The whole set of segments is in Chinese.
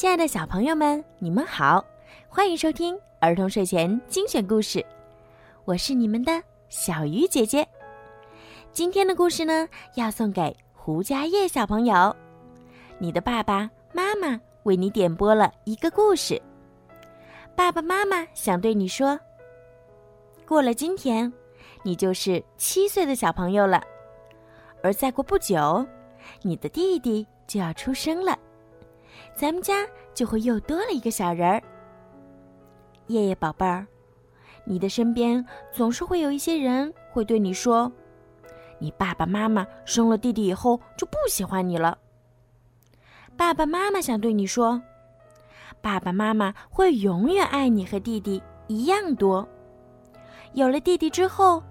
亲爱的小朋友们，你们好，欢迎收听儿童睡前精选故事，我是你们的小鱼姐姐。今天的故事呢，要送给胡家叶小朋友。你的爸爸妈妈为你点播了一个故事，爸爸妈妈想对你说：过了今天，你就是七岁的小朋友了，而再过不久，你的弟弟就要出生了。咱们家就会又多了一个小人儿。叶叶宝贝儿，你的身边总是会有一些人会对你说：“你爸爸妈妈生了弟弟以后就不喜欢你了。”爸爸妈妈想对你说：“爸爸妈妈会永远爱你和弟弟一样多。有了弟弟之后，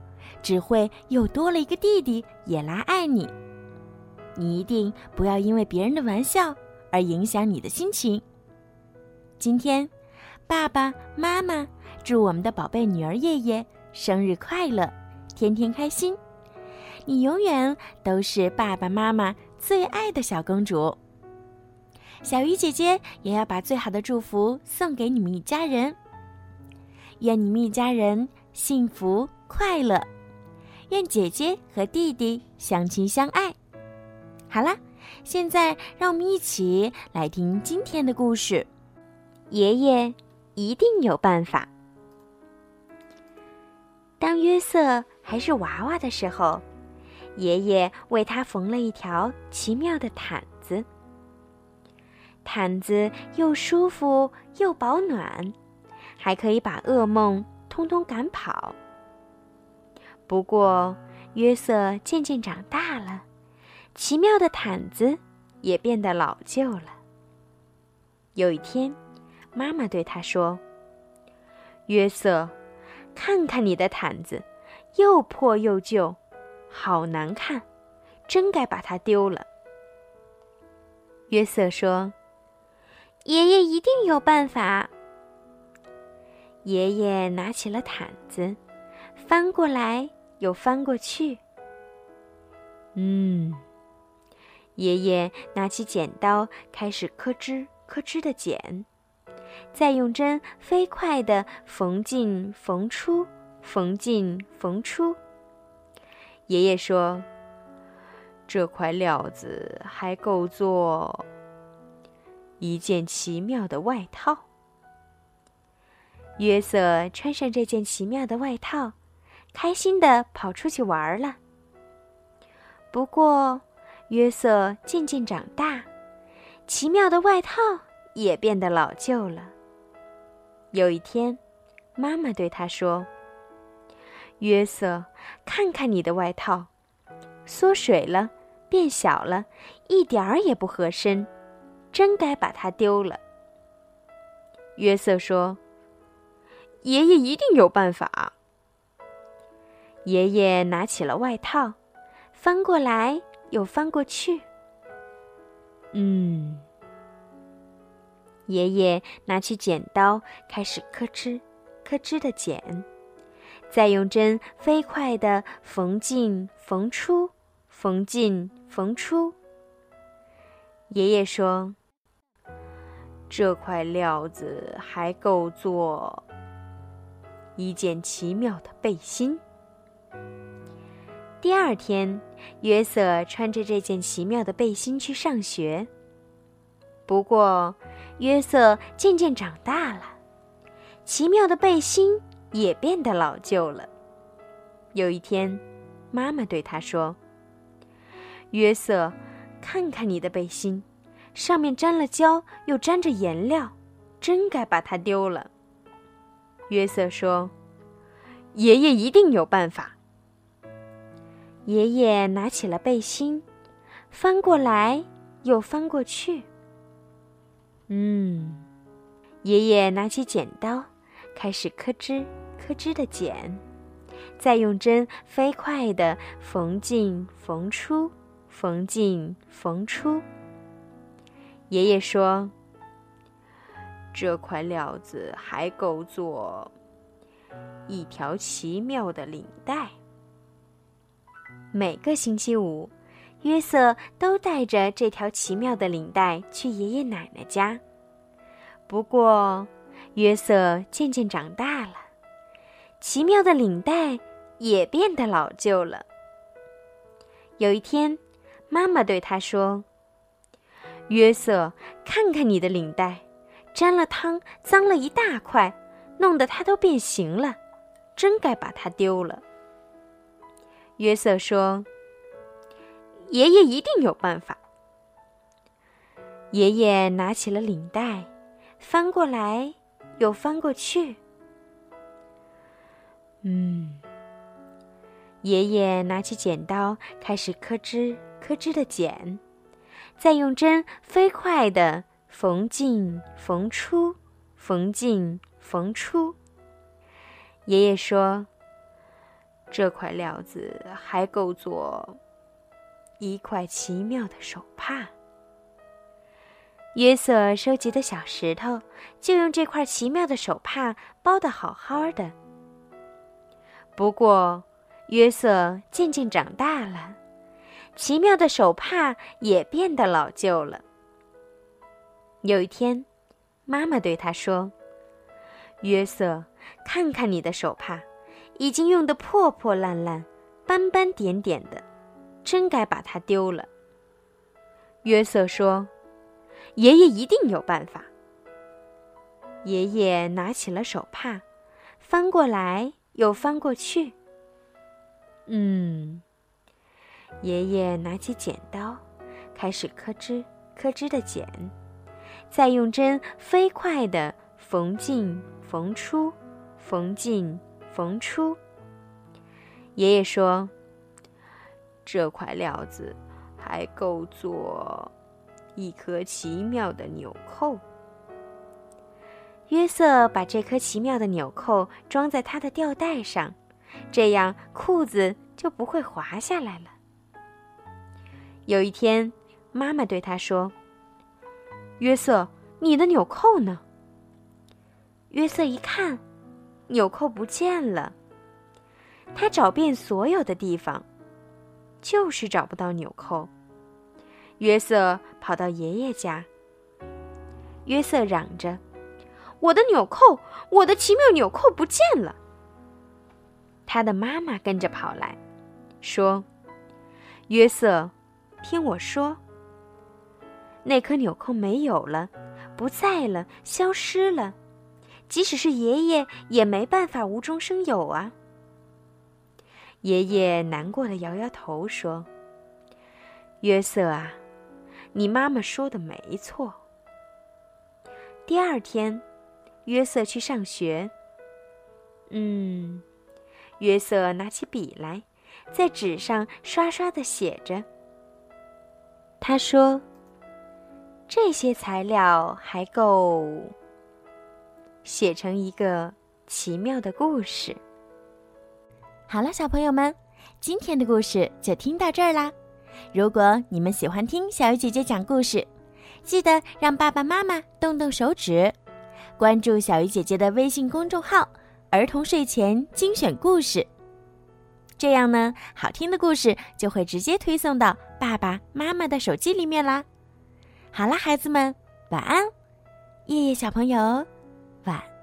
只会又多了一个弟弟也来爱你。你一定不要因为别人的玩笑。”而影响你的心情。今天，爸爸妈妈祝我们的宝贝女儿夜夜生日快乐，天天开心。你永远都是爸爸妈妈最爱的小公主。小鱼姐姐也要把最好的祝福送给你们一家人。愿你们一家人幸福快乐，愿姐姐和弟弟相亲相爱。好啦。现在，让我们一起来听今天的故事。爷爷一定有办法。当约瑟还是娃娃的时候，爷爷为他缝了一条奇妙的毯子。毯子又舒服又保暖，还可以把噩梦通通赶跑。不过，约瑟渐渐长大了。奇妙的毯子也变得老旧了。有一天，妈妈对他说：“约瑟，看看你的毯子，又破又旧，好难看，真该把它丢了。”约瑟说：“爷爷一定有办法。”爷爷拿起了毯子，翻过来又翻过去。嗯。爷爷拿起剪刀，开始咯吱咯吱的剪，再用针飞快地缝进缝出，缝进缝出。爷爷说：“这块料子还够做一件奇妙的外套。”约瑟穿上这件奇妙的外套，开心地跑出去玩了。不过，约瑟渐渐长大，奇妙的外套也变得老旧了。有一天，妈妈对他说：“约瑟，看看你的外套，缩水了，变小了，一点儿也不合身，真该把它丢了。”约瑟说：“爷爷一定有办法。”爷爷拿起了外套，翻过来。又翻过去。嗯，爷爷拿起剪刀，开始咯吱咯吱的剪，再用针飞快的缝进缝出，缝进缝出。爷爷说：“这块料子还够做一件奇妙的背心。”第二天，约瑟穿着这件奇妙的背心去上学。不过，约瑟渐渐长大了，奇妙的背心也变得老旧了。有一天，妈妈对他说：“约瑟，看看你的背心，上面沾了胶，又沾着颜料，真该把它丢了。”约瑟说：“爷爷一定有办法。”爷爷拿起了背心，翻过来又翻过去。嗯，爷爷拿起剪刀，开始咯吱咯吱的剪，再用针飞快的缝进缝出，缝进缝出。爷爷说：“这块料子还够做一条奇妙的领带。”每个星期五，约瑟都带着这条奇妙的领带去爷爷奶奶家。不过，约瑟渐渐长大了，奇妙的领带也变得老旧了。有一天，妈妈对他说：“约瑟，看看你的领带，沾了汤，脏了一大块，弄得它都变形了，真该把它丢了。”约瑟说：“爷爷一定有办法。”爷爷拿起了领带。翻过来，又翻过去。嗯，爷爷拿起剪刀，开始咯吱咯吱的剪，再用针飞快的缝进缝出，缝进缝出。爷爷说：“这块料子还够做一块奇妙的手帕。”约瑟收集的小石头，就用这块奇妙的手帕包得好好的。不过，约瑟渐渐长大了，奇妙的手帕也变得老旧了。有一天，妈妈对他说：“约瑟，看看你的手帕，已经用得破破烂烂、斑斑点点的，真该把它丢了。”约瑟说。爷爷一定有办法。爷爷拿起了手帕，翻过来又翻过去。嗯，爷爷拿起剪刀，开始咯吱咯吱的剪，再用针飞快的缝进缝出，缝进缝出。爷爷说：“这块料子还够做。”一颗奇妙的纽扣。约瑟把这颗奇妙的纽扣装在他的吊带上，这样裤子就不会滑下来了。有一天，妈妈对他说：“约瑟，你的纽扣呢？”约瑟一看，纽扣不见了。他找遍所有的地方，就是找不到纽扣。约瑟跑到爷爷家。约瑟嚷着：“我的纽扣，我的奇妙纽扣不见了！”他的妈妈跟着跑来，说：“约瑟，听我说，那颗纽扣没有了，不在了，消失了。即使是爷爷，也没办法无中生有啊。”爷爷难过的摇摇头说：“约瑟啊。”你妈妈说的没错。第二天，约瑟去上学。嗯，约瑟拿起笔来，在纸上刷刷的写着。他说：“这些材料还够写成一个奇妙的故事。”好了，小朋友们，今天的故事就听到这儿啦。如果你们喜欢听小鱼姐姐讲故事，记得让爸爸妈妈动动手指，关注小鱼姐姐的微信公众号“儿童睡前精选故事”。这样呢，好听的故事就会直接推送到爸爸妈妈的手机里面啦。好啦，孩子们，晚安，夜夜小朋友。晚。